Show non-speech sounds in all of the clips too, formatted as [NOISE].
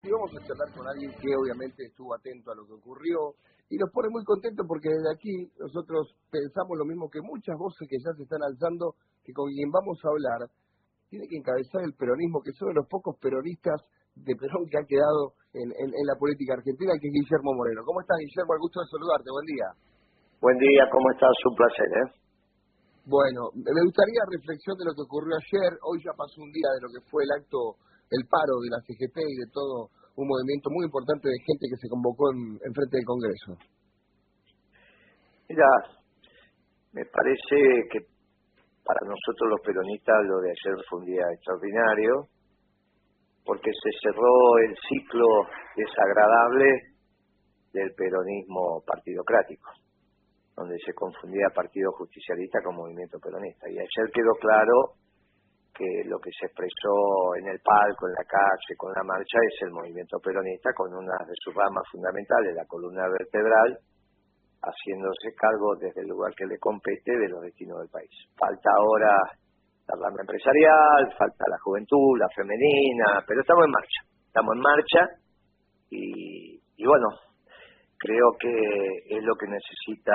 Y vamos a charlar con alguien que obviamente estuvo atento a lo que ocurrió y nos pone muy contentos porque desde aquí nosotros pensamos lo mismo que muchas voces que ya se están alzando, que con quien vamos a hablar tiene que encabezar el peronismo, que son de los pocos peronistas de Perón que han quedado en, la política argentina, que es Guillermo Moreno. ¿Cómo estás, Guillermo? El gusto de saludarte. Buen día. Buen día, ¿cómo estás? Un placer, ¿eh? Bueno, me gustaría reflexión de lo que ocurrió ayer. Hoy ya pasó un día de lo que fue el acto el paro de la CGT y de todo un movimiento muy importante de gente que se convocó en, frente del Congreso. Mira, me parece que para nosotros los peronistas lo de ayer fue un día extraordinario, porque se cerró el ciclo desagradable del peronismo partidocrático, donde se confundía Partido Justicialista con Movimiento Peronista. Y ayer quedó claro que lo que se expresó en el palco, en la calle, con la marcha, es el movimiento peronista con una de sus ramas fundamentales, la columna vertebral, haciéndose cargo desde el lugar que le compete de los destinos del país. Falta ahora la rama empresarial, falta la juventud, la femenina, pero estamos en marcha, estamos en marcha y, y bueno, creo que es lo que necesita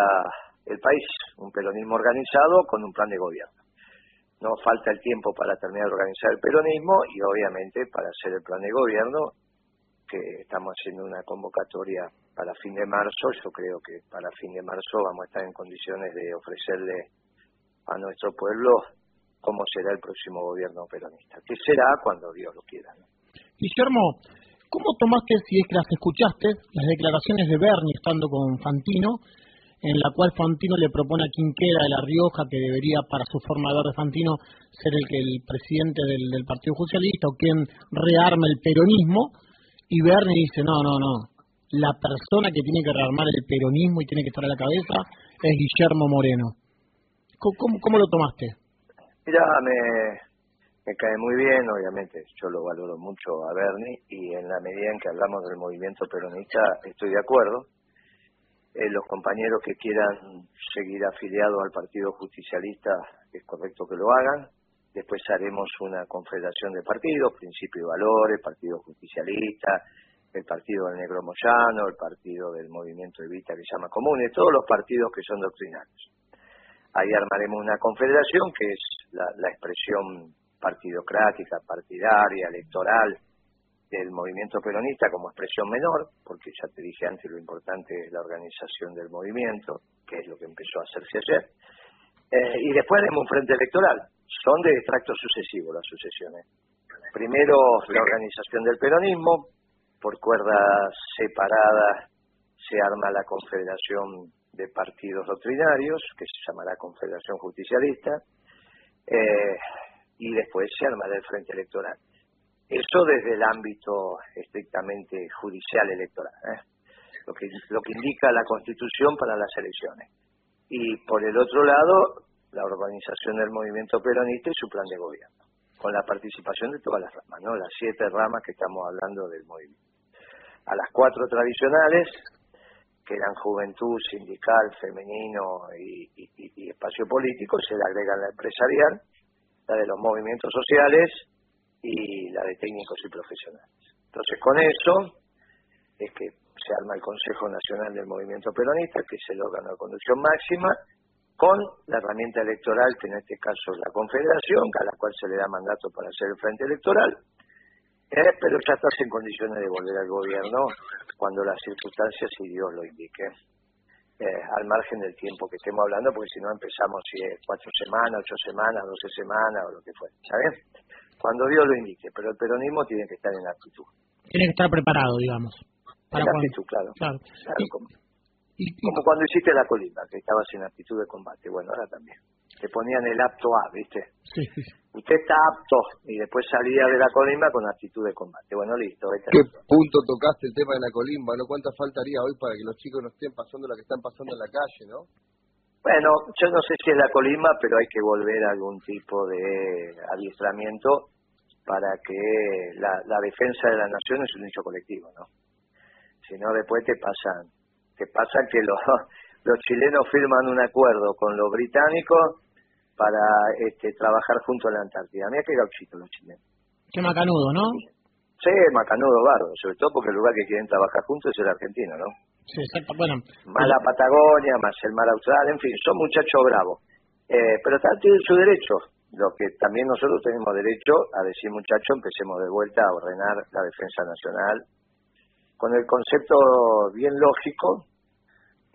el país, un peronismo organizado con un plan de gobierno no falta el tiempo para terminar de organizar el peronismo y obviamente para hacer el plan de gobierno que estamos haciendo una convocatoria para fin de marzo, yo creo que para fin de marzo vamos a estar en condiciones de ofrecerle a nuestro pueblo cómo será el próximo gobierno peronista, que será cuando Dios lo quiera. Guillermo, ¿cómo tomaste, si es que las escuchaste, las declaraciones de Bernie estando con Fantino en la cual Fantino le propone a Quinquera de La Rioja que debería, para su formador de Fantino, ser el que el presidente del, Partido Socialista o quien rearme el peronismo, y Bernie dice, no, no, no, la persona que tiene que rearmar el peronismo y tiene que estar a la cabeza es Guillermo Moreno. ¿Cómo, cómo, lo tomaste? Mira, me, me cae muy bien, obviamente yo lo valoro mucho a Bernie y en la medida en que hablamos del movimiento peronista estoy de acuerdo eh, los compañeros que quieran seguir afiliados al Partido Justicialista es correcto que lo hagan. Después haremos una confederación de partidos, Principio y Valores, Partido Justicialista, el Partido del Negro Moyano, el Partido del Movimiento Evita que se llama Comunes, todos los partidos que son doctrinarios. Ahí armaremos una confederación que es la expresión partidocrática, partidaria, electoral del movimiento peronista como expresión menor, porque ya te dije antes lo importante es la organización del movimiento, que es lo que empezó a hacerse ayer. Eh, y después haremos un frente electoral. Son de extracto sucesivo las sucesiones. Primero la organización del peronismo, por cuerdas separadas se arma la confederación de partidos doctrinarios, que se llamará Confederación Justicialista, eh, y después se armará el frente electoral. Eso desde el ámbito estrictamente judicial electoral, ¿eh? lo, que, lo que indica la Constitución para las elecciones. Y por el otro lado, la organización del movimiento peronista y su plan de gobierno, con la participación de todas las ramas, ¿no? las siete ramas que estamos hablando del movimiento. A las cuatro tradicionales, que eran juventud, sindical, femenino y, y espacio político, se le agrega la empresarial, la de los movimientos sociales, y la de técnicos y profesionales. Entonces, con eso es que se arma el Consejo Nacional del Movimiento Peronista, que es el órgano de conducción máxima, con la herramienta electoral, que en este caso es la Confederación, a la cual se le da mandato para hacer el frente electoral, eh, pero ya estás en condiciones de volver al gobierno cuando las circunstancias y Dios lo indique. Eh, al margen del tiempo que estemos hablando, porque si no empezamos si es cuatro semanas, ocho semanas, doce semanas o lo que fuera, ¿sabes? Cuando Dios lo indique, pero el peronismo tiene que estar en actitud. Tiene que estar preparado, digamos. Para en actitud, claro. claro. como, cuando hiciste la colima, que estabas en actitud de combate. Bueno, ahora también. Te ponían el apto A, ¿viste? Sí, sí. Usted está apto y después salía de la colimba con actitud de combate. Bueno, listo. ¿Qué punto tocaste el tema de la colimba? ¿No cuánta faltaría hoy para que los chicos no estén pasando lo que están pasando en la calle, no? Bueno, yo no sé si es la colima, pero hay que volver a algún tipo de adiestramiento para que la, defensa de la nación es un hecho colectivo, ¿no? Si no, después te pasan, te pasa que los, [LAUGHS] los chilenos firman un acuerdo con los británicos para este, trabajar junto a la Antártida. Mira qué gauchito los chilenos. Qué macanudo, ¿no? Sí, macanudo bardo, sobre todo porque el lugar que quieren trabajar juntos es el argentino, ¿no? Sí, exacto. Bueno, más la Patagonia, más el mar austral, en fin, son muchachos bravos. Eh, pero tienen su derecho, lo que también nosotros tenemos derecho a decir, muchachos, empecemos de vuelta a ordenar la defensa nacional con el concepto bien lógico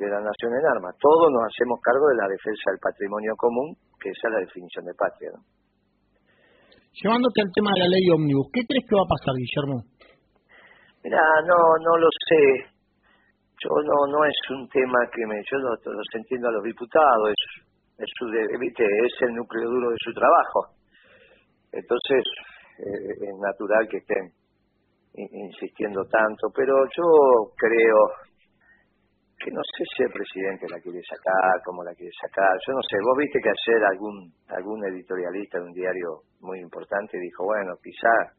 de la nación en armas. Todos nos hacemos cargo de la defensa del patrimonio común, que esa es la definición de patria. ¿no? Llevándote al tema de la ley ómnibus, ¿qué crees que va a pasar, Guillermo? Mira, no, no lo sé. Yo no, no es un tema que me, yo lo, los entiendo a los diputados, es, es su, viste, es el núcleo duro de su trabajo. Entonces, eh, es natural que estén insistiendo tanto, pero yo creo que no sé si el presidente la quiere sacar, cómo la quiere sacar, yo no sé, vos viste que ayer algún algún editorialista de un diario muy importante dijo, bueno, quizá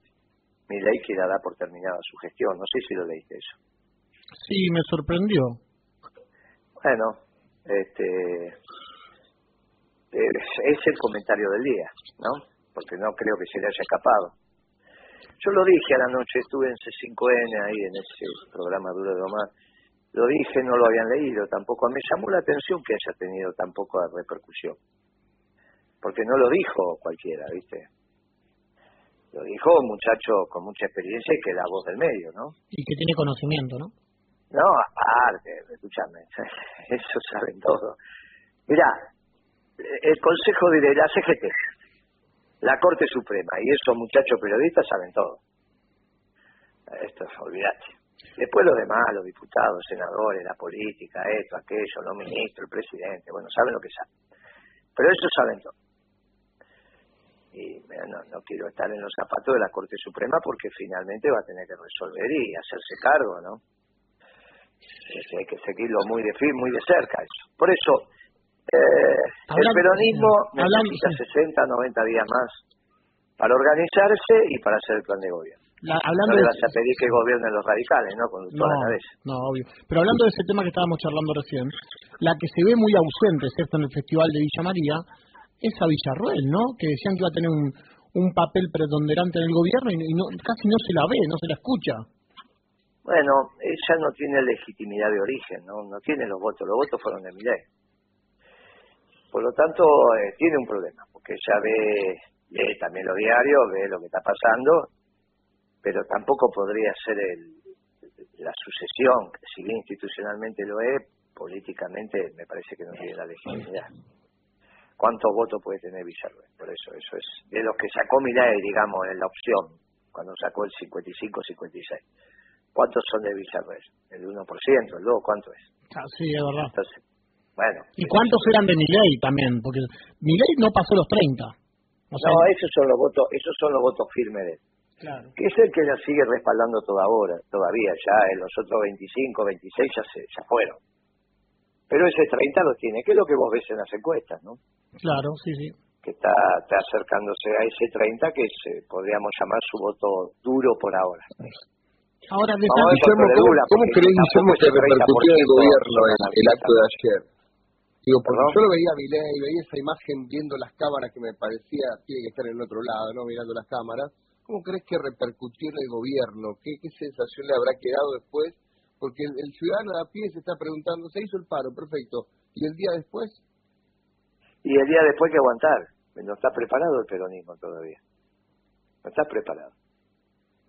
mi ley quiera dar por terminada su gestión, no sé si lo leíste eso. Sí, me sorprendió. Bueno, este es el comentario del día, ¿no? Porque no creo que se le haya escapado. Yo lo dije a la noche, estuve en C5N ahí en ese programa Duro de Omar, lo dije, no lo habían leído tampoco. Me llamó la atención que haya tenido tan poca repercusión. Porque no lo dijo cualquiera, ¿viste? Lo dijo un muchacho con mucha experiencia y que es la voz del medio, ¿no? Y que tiene conocimiento, ¿no? No, aparte, escúchame, [LAUGHS] eso saben todo. Mirá, el Consejo de la CGT, la Corte Suprema y esos muchachos periodistas saben todo. Esto, olvídate. Después los demás, los diputados, senadores, la política, esto, aquello, los ministros, el presidente, bueno, saben lo que saben. Pero ellos saben todo. Y no, no quiero estar en los zapatos de la Corte Suprema porque finalmente va a tener que resolver y hacerse cargo, ¿no? Hay que seguirlo muy de fin, muy de cerca eso. Por eso, eh, el peronismo necesita 60, 90 días más para organizarse y para hacer el plan de gobierno hablando no le vas a pedir que gobiernen los radicales, ¿no? Con toda la cabeza. No, obvio. Pero hablando de ese tema que estábamos charlando recién, la que se ve muy ausente, excepto en el Festival de Villa María, es a Villarroel, ¿no? Que decían que iba a tener un, un papel preponderante en el gobierno y, no, casi no se la ve, no se la escucha. Bueno, ella no tiene legitimidad de origen, ¿no? No tiene los votos, los votos fueron de ley. Por lo tanto, eh, tiene un problema, porque ella ve, lee también los diarios, ve lo que está pasando pero tampoco podría ser el, la sucesión, si bien institucionalmente lo es, políticamente me parece que no tiene la legitimidad. ¿Cuántos votos puede tener Villarruel? Por eso, eso es de los que sacó Milay, digamos, en la opción, cuando sacó el 55-56. ¿Cuántos son de Villarruel? ¿El 1%? ¿El 2%? ¿Cuánto es? Ah, sí, es verdad. bueno. ¿Y cuántos eran de Milay también? Porque Milay no pasó los 30. no, esos son los votos, esos son los votos firmes de él que es el que la sigue respaldando toda todavía, ya en los otros 25, 26 ya, se, ya fueron. Pero ese 30 lo tiene, que es lo que vos ves en las encuestas, ¿no? Claro, sí, sí. Que está, está acercándose a ese 30 que se, podríamos llamar su voto duro por ahora. Ahora, de ¿cómo, ¿cómo crees, Guillermo, que repercutió el gobierno el, el acto de ayer? Digo, porque yo lo veía a mi ley, veía esa imagen viendo las cámaras que me parecía, tiene que estar en otro lado, ¿no? Mirando las cámaras ¿Cómo crees que repercutió en el gobierno? ¿Qué, sensación le habrá quedado después? Porque el, ciudadano de a pie se está preguntando, se hizo el paro, perfecto. ¿Y el día después? Y el día después hay que aguantar. No está preparado el peronismo todavía. No está preparado.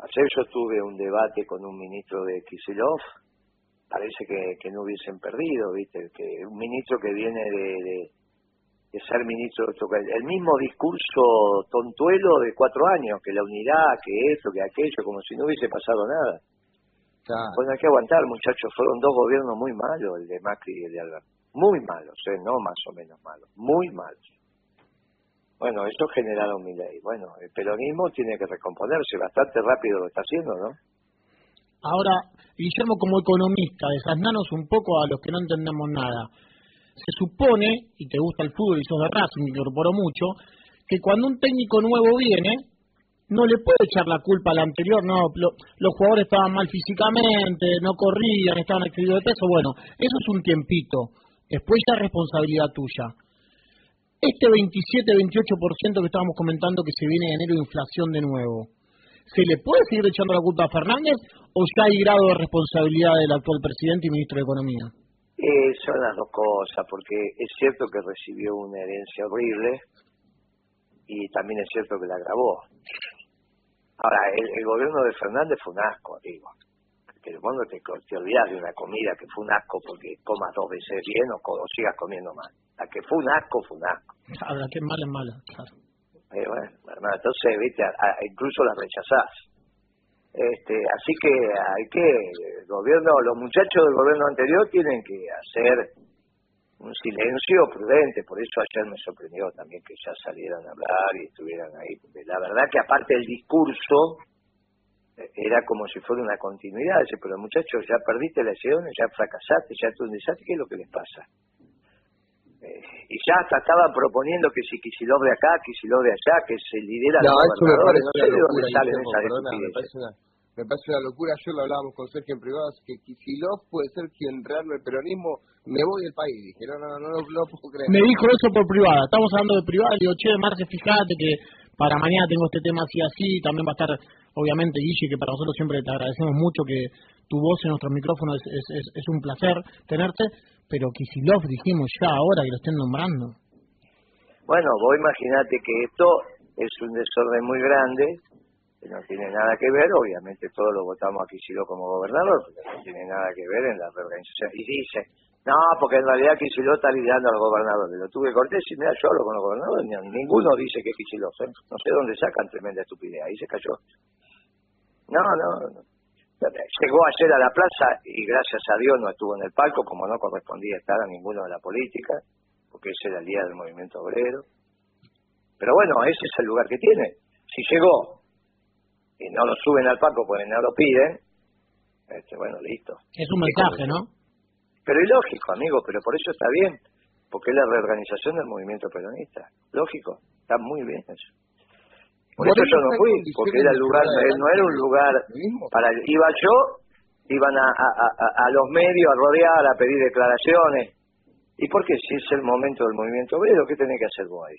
Ayer yo tuve un debate con un ministro de Kisilov, parece que, no hubiesen perdido, ¿viste? Que un ministro que viene de de ser ministro de el mismo discurso tontuelo de cuatro años, que la unidad, que esto, que aquello, como si no hubiese pasado nada. Bueno, hay que aguantar, muchachos, fueron dos gobiernos muy malos, el de Macri y el de Alberto. Muy malos, ¿eh? no más o menos malos, muy malos. Bueno, eso generaron mi ley. Bueno, el peronismo tiene que recomponerse, bastante rápido lo está haciendo, ¿no? Ahora, Guillermo, como economista, desasnanos un poco a los que no entendemos nada se supone, y te gusta el fútbol y sos de Racing, incorporó mucho, que cuando un técnico nuevo viene, no le puede echar la culpa al anterior, no, los jugadores estaban mal físicamente, no corrían, estaban excedidos de peso, bueno, eso es un tiempito, después ya es responsabilidad tuya. Este 27-28% que estábamos comentando que se viene de enero inflación de nuevo, ¿Se le puede seguir echando la culpa a Fernández o ya hay grado de responsabilidad del actual presidente y ministro de Economía? Eh, son las dos cosas, porque es cierto que recibió una herencia horrible y también es cierto que la agravó. Ahora, el, gobierno de Fernández fue un asco, digo. Que vos no te, te olvidas de una comida que fue un asco porque comas dos veces bien o, sigas comiendo mal. La que fue un asco, fue un asco. Ahora, que mal es mala, claro. Eh, bueno, entonces, viste, incluso la rechazás. Este, así que hay que, el gobierno, los muchachos del gobierno anterior tienen que hacer un silencio prudente, por eso ayer me sorprendió también que ya salieran a hablar y estuvieran ahí, porque la verdad que aparte del discurso era como si fuera una continuidad, pero muchachos, ya perdiste elecciones, ya fracasaste, ya tú un desastre, ¿qué es lo que les pasa? Eh, y ya hasta estaban proponiendo que si Kicillof de acá, Kicillof de allá, que se lidera no, eso me parece no sé de dónde salen esas me parece una locura, ayer lo hablábamos con Sergio en privado, que Kisilov puede ser quien rearme el peronismo, me voy del país, dije, no, no, no, no, puedo creer. Me dijo eso por privada, estamos hablando de privada, le digo, che, Marce, fíjate que para mañana tengo este tema así, así, también va a estar, obviamente, Guille, que para nosotros siempre te agradecemos mucho que tu voz en nuestros micrófonos es, es, un placer tenerte, pero Kisilov dijimos ya ahora que lo estén nombrando. Bueno, vos imaginate que esto es un desorden muy grande, que no tiene nada que ver, obviamente todos lo votamos a Kicillof como gobernador, pero no tiene nada que ver en la reorganización. Y dice, no, porque en realidad Kicillof está liderando al gobernador. Lo tuve cortés y mira, yo hablo con los gobernadores, ninguno dice que Kicillof, ¿eh? no sé dónde sacan tremenda estupidez, ahí se cayó. No, no, no. Llegó ayer a la plaza y gracias a Dios no estuvo en el palco, como no correspondía estar a ninguno de la política, porque ese era el día del movimiento obrero. Pero bueno, ese es el lugar que tiene. Si llegó y no lo suben al palco porque no lo piden, este, bueno, listo. Es un mensaje, ¿no? Pero es lógico, amigo, pero por eso está bien, porque es la reorganización del movimiento peronista. Lógico, está muy bien eso. Por, eso yo no fui, porque era el lugar, no era un lugar para iba yo, iban a, a, a, los medios a rodear, a pedir declaraciones. ¿Y por qué si es el momento del movimiento obrero, qué tenés que hacer vos ahí?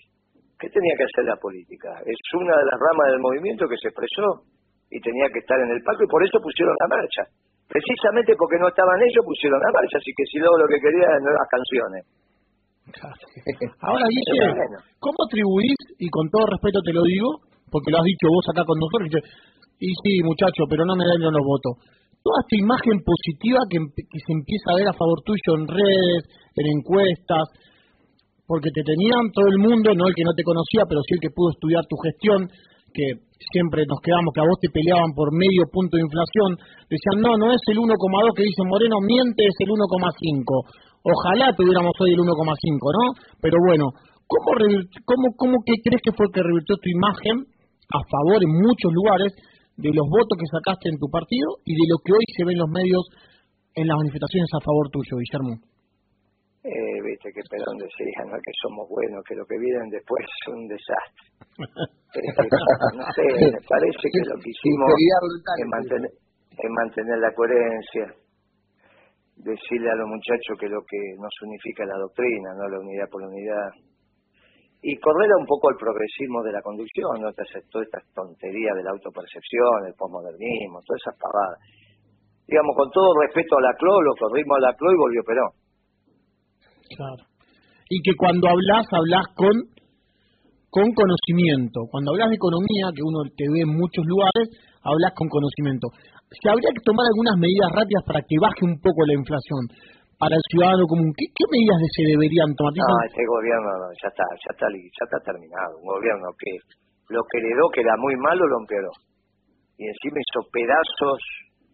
¿Qué tenía que hacer la política? Es una de las ramas del movimiento que se expresó y tenía que estar en el palco y por eso pusieron la marcha. Precisamente porque no estaban ellos pusieron la marcha, así que si luego lo que quería eran nuevas canciones. [LAUGHS] Ahora, Guille, ¿cómo atribuís, y con todo respeto te lo digo, porque lo has dicho vos acá con nosotros, y sí, muchacho, pero no me den los votos. Toda esta imagen positiva que, que se empieza a ver a favor tuyo en redes, en encuestas, porque te tenían todo el mundo, no el que no te conocía, pero sí el que pudo estudiar tu gestión, que siempre nos quedamos, que a vos te peleaban por medio punto de inflación, decían, no, no es el 1,2 que dice Moreno, miente, es el 1,5. Ojalá tuviéramos hoy el 1,5, ¿no? Pero bueno, ¿cómo, cómo, ¿cómo que crees que fue que revirtió tu imagen a favor en muchos lugares de los votos que sacaste en tu partido y de lo que hoy se ve en los medios en las manifestaciones a favor tuyo, Guillermo? Eh, viste que Perón decía ¿no? que somos buenos, que lo que vienen después es un desastre. no sé, [LAUGHS] me parece que lo que hicimos es mantener, es mantener la coherencia, decirle a los muchachos que lo que nos unifica es la doctrina, no la unidad por la unidad. Y correr un poco el progresismo de la conducción, ¿no? todas estas tonterías de la autopercepción, el posmodernismo, todas esas pavadas. Digamos, con todo respeto a la CLO, lo corrimos a la CLO y volvió Perón. Claro. Y que cuando hablas, hablas con, con conocimiento. Cuando hablas de economía, que uno te ve en muchos lugares, hablas con conocimiento. Si habría que tomar algunas medidas rápidas para que baje un poco la inflación para el ciudadano común, ¿qué, medidas se deberían tomar? No, este gobierno ya está, ya está, ya está terminado. Un gobierno que lo que heredó, que era muy malo, lo empeoró. Y encima hizo pedazos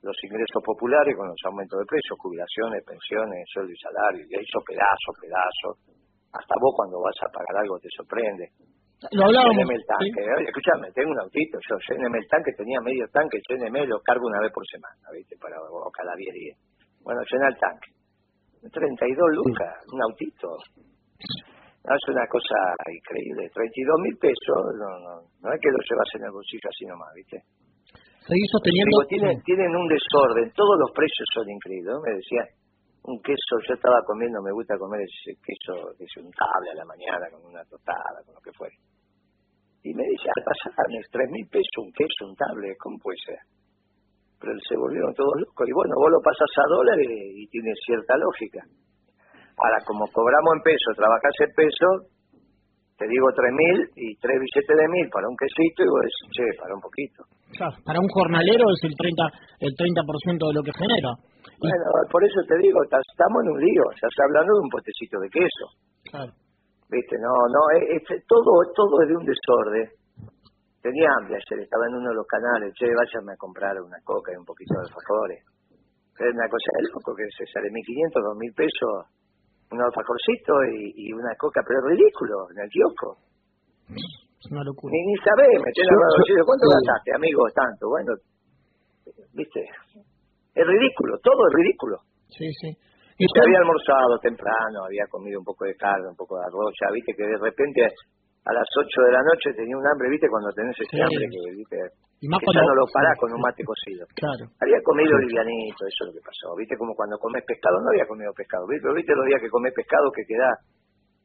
los ingresos populares con los aumentos de precios, jubilaciones, pensiones, sueldo y salario, y hizo pedazo, pedazo. Hasta vos cuando vas a pagar algo te sorprende. Lo hablábamos. el tanque, escúchame, tengo un autito, yo lléneme el tanque, tenía medio tanque, lléneme, lo cargo una vez por semana, ¿viste? Para, o cada 10 días. Bueno, llena el tanque. 32 lucas, un autito. es una cosa increíble. 32 mil pesos, no, no, no es que lo llevas en el bolsillo así nomás, ¿viste? Tienen, tienen un desorden, todos los precios son increíbles. Me decía, un queso, yo estaba comiendo, me gusta comer ese queso que es un a la mañana con una tostada, con lo que fuera. Y me dice al pasar tres mil pesos un queso, un tablet, ¿cómo puede ser? Pero se volvieron todos locos. Y bueno, vos lo pasas a dólares y tiene cierta lógica. Ahora, como cobramos en peso, trabajás en peso, te digo tres mil y tres billetes de mil para un quesito y vos decís, che, para un poquito. Claro, para un jornalero es el 30, el 30% de lo que genera. Bueno, por eso te digo, estamos en un lío, ya está hablando de un potecito de queso. Claro. Viste, no, no, es, todo, todo es de un desorden. Tenía hambre ayer, estaba en uno de los canales, che, váyame a comprar una coca y un poquito de alfajores. Es una cosa de loco que se sale 1.500, 2.000 pesos, un alfajorcito y, una coca, pero es ridículo, en el kiosco. Es una locura. Ni, ni sabés, metés la ¿cuánto gastaste, amigo? Tanto, bueno, viste, es ridículo, todo es ridículo. Sí, sí. Y se había almorzado temprano, había comido un poco de carne, un poco de arroz, ya viste que de repente a las 8 de la noche tenía un hambre, viste, cuando tenés ese hambre que, viste, y más que ya no lo parás con un mate cocido. Claro. Había comido livianito, eso es lo que pasó, viste, como cuando comes pescado, no había comido pescado, viste, pero viste los días que comes pescado que queda,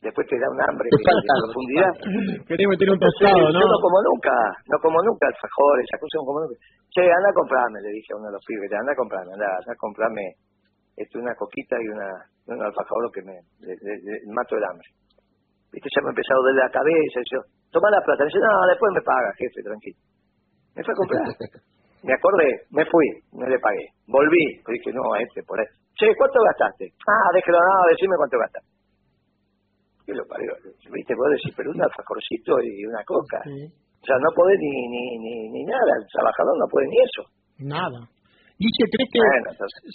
después te da un hambre de profundidad. [LAUGHS] Querés meter un pescado, ¿no? Yo no como nunca, no como nunca alfajores, esa cosa no como nunca. Che, anda a comprarme, le dije a uno de los pibes, anda a comprarme, anda, anda a comprarme este, una coquita y una, un alfajor que me mato el hambre. Viste, ya me ha empezado a doler la cabeza, y yo, toma la plata, dice, no, después me paga, jefe, tranquilo. Me fue a comprar. [LAUGHS] me acordé, me fui, no le pagué. Volví, dije, no, a este, por ahí. Che, ¿cuánto gastaste? Ah, déjelo, no, decime cuánto gastaste. Y lo parió, viste, vos decís, pero un alfajorcito y una coca. O sea, no podés ni, ni, ni, ni nada, el trabajador no puede ni eso. Nada. Dice, ¿crees que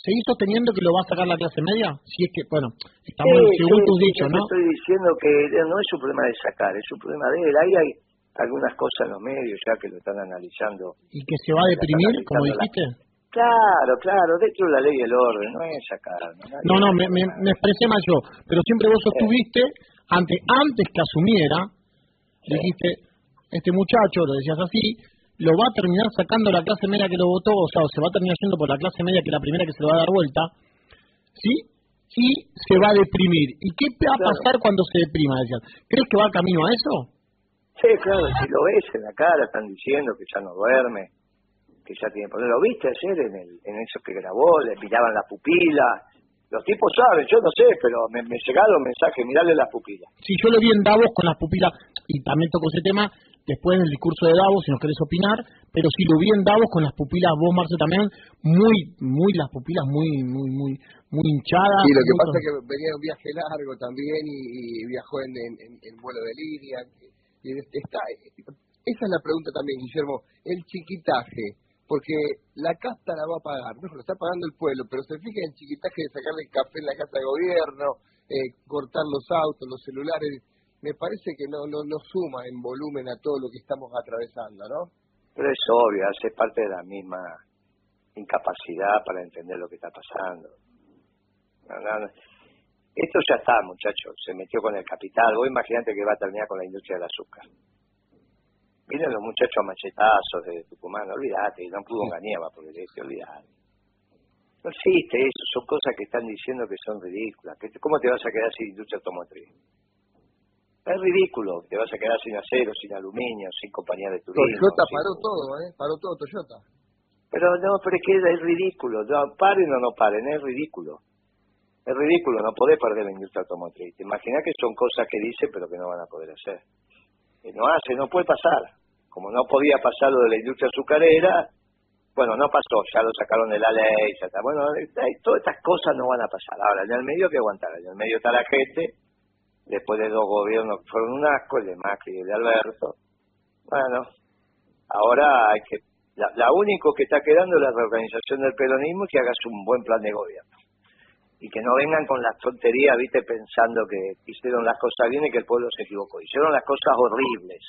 seguís sosteniendo que lo va a sacar la clase media? Si es que, bueno, estamos según tus dichos, ¿no? Estoy diciendo que no es un problema de sacar, es un problema de él. Ahí hay algunas cosas en los medios ya que lo están analizando. ¿Y que se va a deprimir, como dijiste? Claro, claro, dentro de la ley y el orden, no es sacar. No, no, me, me, me, expresé mal yo, pero siempre vos sostuviste, antes, antes que asumiera, dijiste, este muchacho, lo decías así, lo va a terminar sacando la clase media que lo votó, o sea, se va a terminar yendo por la clase media que es la primera que se le va a dar vuelta, ¿sí? Y se va a deprimir. ¿Y qué va a pasar cuando se deprima? Decían? ¿Crees que va camino a eso? Sí, claro, si lo ves en la cara, están diciendo que ya no duerme, que ya tiene problemas. ¿Lo viste ayer en, el, en eso que grabó? Le miraban la pupila. Los tipos saben, yo no sé, pero me, me llegaron mensajes, mirarle las pupilas. Sí, yo lo vi en Davos con las pupilas, y también tocó ese tema, después del discurso de Davos, si nos querés opinar, pero si lo vi en Davos con las pupilas, vos Marce también, muy, muy, las pupilas muy, muy, muy, muy hinchadas. Sí, lo que pasa es que venía de un viaje largo también y, viajó en, en, vuelo de línea. Y está, esa es la pregunta también, Guillermo, el chiquitaje, porque la casta la va a pagar, no lo está pagando el pueblo, pero se fija en chiquitaje de sacarle el café en la casa de gobierno, eh, cortar los autos, los celulares, me parece que no, no, no suma en volumen a todo lo que estamos atravesando, ¿no? Pero es obvio, hace parte de la misma incapacidad para entender lo que está pasando. Esto ya está, muchachos, se metió con el capital. Vos imaginate que va a terminar con la industria del azúcar. Vienen los muchachos machetazos de Tucumán, olvídate, no pudo engañar porque le dije, olvídate. No existe eso, son cosas que están diciendo que son ridículas. ¿Cómo te vas a quedar sin industria automotriz? Es ridículo, te vas a quedar sin acero, sin aluminio, sin compañía de turismo. Toyota paró todo, ¿eh? Paró todo Toyota. Pero no, pero es que es ridículo. No, paren o no paren, es ridículo. Es ridículo, no podés perder la industria automotriz. Te imaginas que son cosas que dice pero que no van a poder hacer. Que no hace, no puede pasar. Como no podía pasar lo de la industria azucarera, bueno, no pasó, ya lo sacaron de la ley, ya está. Bueno, todas estas cosas no van a pasar. Ahora, en el medio hay que aguantar, en el medio está la gente después de dos gobiernos que fueron un asco, el de Macri y el de Alberto. Bueno, ahora hay que... La, la único que está quedando es la reorganización del peronismo y que hagas un buen plan de gobierno. Y que no vengan con las tonterías, viste, pensando que hicieron las cosas bien y que el pueblo se equivocó. Hicieron las cosas horribles.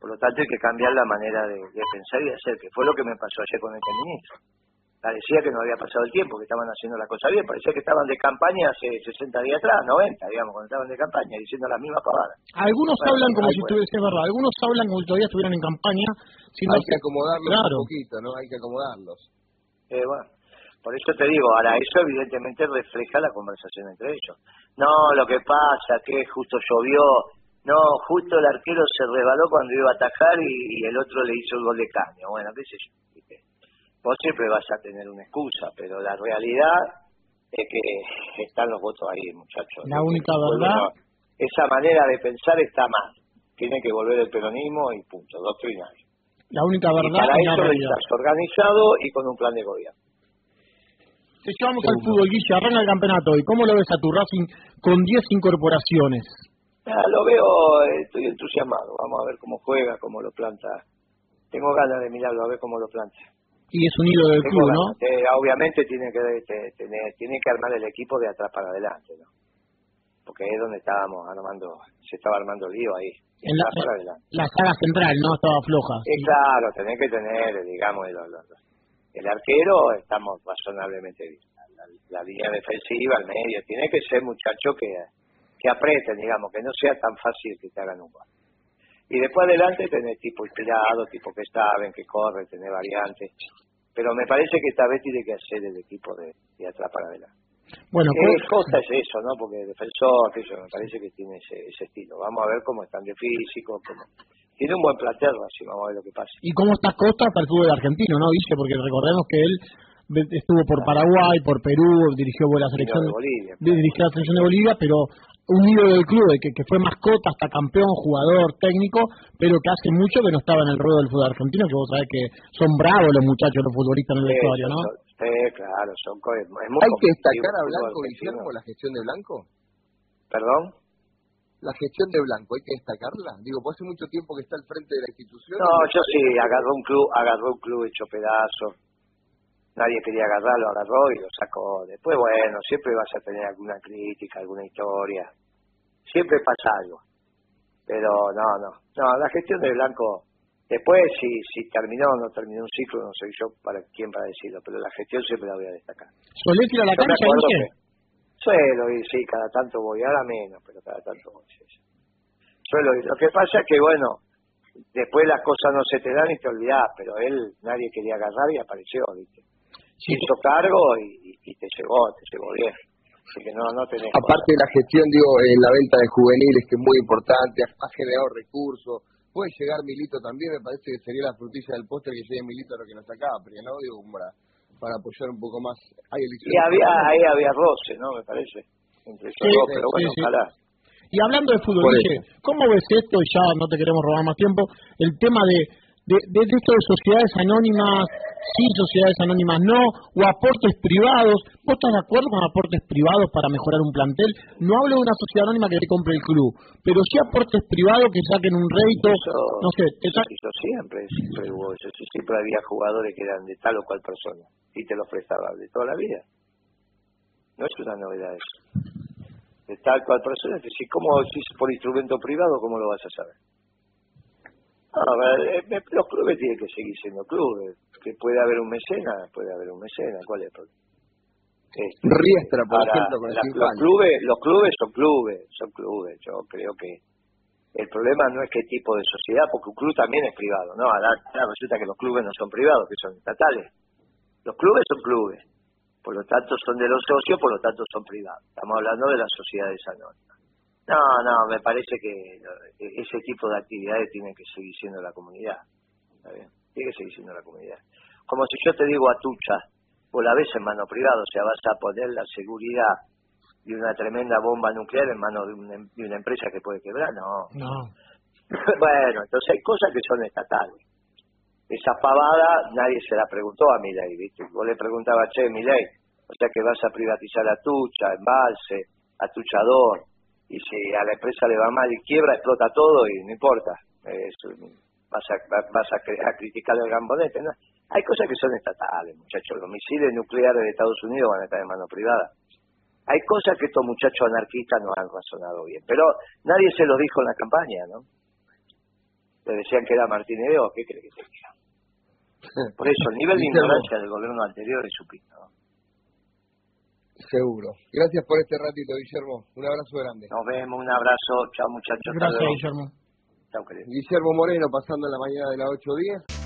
Por lo tanto, hay que cambiar la manera de, de pensar y de hacer, que fue lo que me pasó ayer con el ministro parecía que no había pasado el tiempo, que estaban haciendo la cosa bien, parecía que estaban de campaña hace 60 días atrás, 90, digamos, cuando estaban de campaña, diciendo la misma pavada. Algunos hablan como si estuviese verdad, algunos hablan como si todavía estuvieran en campaña. hay que acomodarlos un poquito, ¿no? Hay que acomodarlos. Eh, bueno, por eso te digo, ahora eso evidentemente refleja la conversación entre ellos. No, lo que pasa que justo llovió, No, justo el arquero se rebaló cuando iba a atajar y, el otro le hizo el gol de caño. Bueno, qué sé yo. Vos siempre vas a tener una excusa, pero la realidad es que están los votos ahí, muchachos. La única verdad. esa manera de pensar está mal. Tiene que volver el peronismo y punto, doctrinario. La única verdad. Y para eso estás organizado y con un plan de gobierno. Te llevamos al fútbol, Guilla, arranca el campeonato. ¿Y cómo lo ves a tu Racing con 10 incorporaciones? Ah, lo veo, estoy entusiasmado. Vamos a ver cómo juega, cómo lo planta. Tengo ganas de mirarlo, a ver cómo lo planta. Y es un hilo del club, ¿no? obviamente tiene que tener, tiene que armar el equipo de atrás para adelante, ¿no? Porque es donde estábamos armando, se estaba armando el lío ahí. En la, la, saga central, ¿no? Estaba floja. Sí, claro, tenés que tener, digamos, el, el arquero, estamos razonablemente bien. La, la, línea defensiva, el medio, tiene que ser muchacho que que aprieten, digamos, que no sea tan fácil que te hagan un gol. Y después adelante tenés tipo inspirado, tipo que saben, que corren, tenés variantes. Pero me parece que esta vez tiene que hacer el equipo de, de atrás para adelante. Bueno, ¿Qué pues, cosa es eso, no? Porque defensor, eso, me parece que tiene ese, ese estilo. Vamos a ver cómo están de físico, cómo... Tiene un buen plantel, así vamos a ver lo que pasa. ¿Y cómo está Costa para el fútbol argentino, no, dice Porque recordemos que él estuvo por Paraguay, por Perú, dirigió la selección de Bolivia, dirigió la selección de Bolivia, pero un ídolo del club, que, que fue mascota, hasta campeón, jugador, técnico, pero que hace mucho que no estaba en el ruedo del fútbol argentino, que vos sabés que son bravos los muchachos, los futbolistas en el vestuario, ¿no? Sí, claro, son es muy ¿Hay que destacar a Blanco, Guillermo, la gestión de Blanco? ¿Perdón? La gestión de Blanco, ¿hay que destacarla? Digo, pues hace mucho tiempo que está al frente de la institución. No, yo sí, agarró un club, agarró un club hecho pedazo nadie quería agarrarlo, agarró y lo sacó. Después, bueno, siempre vas a tener alguna crítica, alguna historia. Siempre pasa algo. Pero no, no. No, la gestión de Blanco, después si, si terminó o no terminó un ciclo, no soy yo para quién para decirlo, pero la gestión siempre la voy a destacar. ¿Solés ir a la cancha, Suelo ir, sí, cada tanto voy, ahora menos, pero cada tanto voy. Suelo ir. Lo que pasa es que, bueno, después las cosas no se te dan y te olvidás, pero él nadie quería agarrar y apareció, ¿viste? Hizo cargo y, te llegó, te llegó bien. Así que no, no tenés Aparte de la gestión, digo, en la venta de juveniles, que es muy importante, ha generado recursos. Puede llegar Milito también, me parece que sería la frutilla del póster que llegue Milito a lo que nos acaba, pero ¿no? Digo, para, para apoyar un poco más. Hay y había, ahí había roce, ¿no? Me parece. Entre dos, pero bueno, ojalá. Y hablando de fútbol, ¿cómo ves esto? Y ya no te queremos robar más tiempo. El tema de de, de, esto de sociedades anónimas, sí, sociedades anónimas no, o aportes privados. ¿Vos estás de acuerdo con aportes privados para mejorar un plantel? No hablo de una sociedad anónima que te compre el club, pero sí aportes privados que saquen un rédito, no sé. Eso siempre, siempre hubo eso, siempre había jugadores que eran de tal o cual persona y te lo prestaban de toda la vida. No es una novedad eso. De tal cual persona, que si, como, si por instrumento privado, ¿cómo lo vas a saber? Eh, los clubes tienen que seguir siendo clubes. Que puede haber un mecena, puede haber un mecena. ¿Cuál es el problema? Este, Riestra, por ejemplo, con los clubes, los clubes son clubes, son clubes. Yo creo que el problema no es qué tipo de sociedad, porque un club también es privado, ¿no? Ahora, resulta que los clubes no son privados, que son estatales. Los clubes son clubes, por lo tanto son de los socios, por lo tanto son privados. Estamos hablando de las sociedades anónimas. No, no, me parece que ese tipo de actividades tienen que seguir siendo la comunidad. ¿Está bien? Tiene que seguir siendo la comunidad. Como si yo te digo a Tucha, vos la ves en mano privada, o sea, vas a poner la seguridad de una tremenda bomba nuclear en manos de, una empresa que puede quebrar, no. No. [LAUGHS] bueno, entonces hay cosas que son estatales. Esa pavada nadie se la preguntó a Milei, ¿viste? Vos le preguntabas, che, Milei, o sea que vas a privatizar a Tucha, Embalse, a Tuchador, y si a la empresa le va mal y quiebra, explota todo y no importa. vas a, vas a, criticar el gambonete. ¿no? Hay cosas que son estatales, muchachos. Los misiles nucleares de Estados Unidos van a estar en mano privada. Hay cosas que estos muchachos anarquistas no han razonado bien. Pero nadie se lo dijo en la campaña, ¿no? Le decían que era Martínez ¿qué cree que se diga? [LAUGHS] Por eso, el nivel de ignorancia del gobierno anterior es supino. ¿no? Seguro. Gracias por este ratito, Guillermo. Un abrazo grande. Nos vemos, un abrazo. Chao, muchachos. Gracias, Guillermo. Chao, querido. Guillermo Moreno pasando la mañana de las 8.10.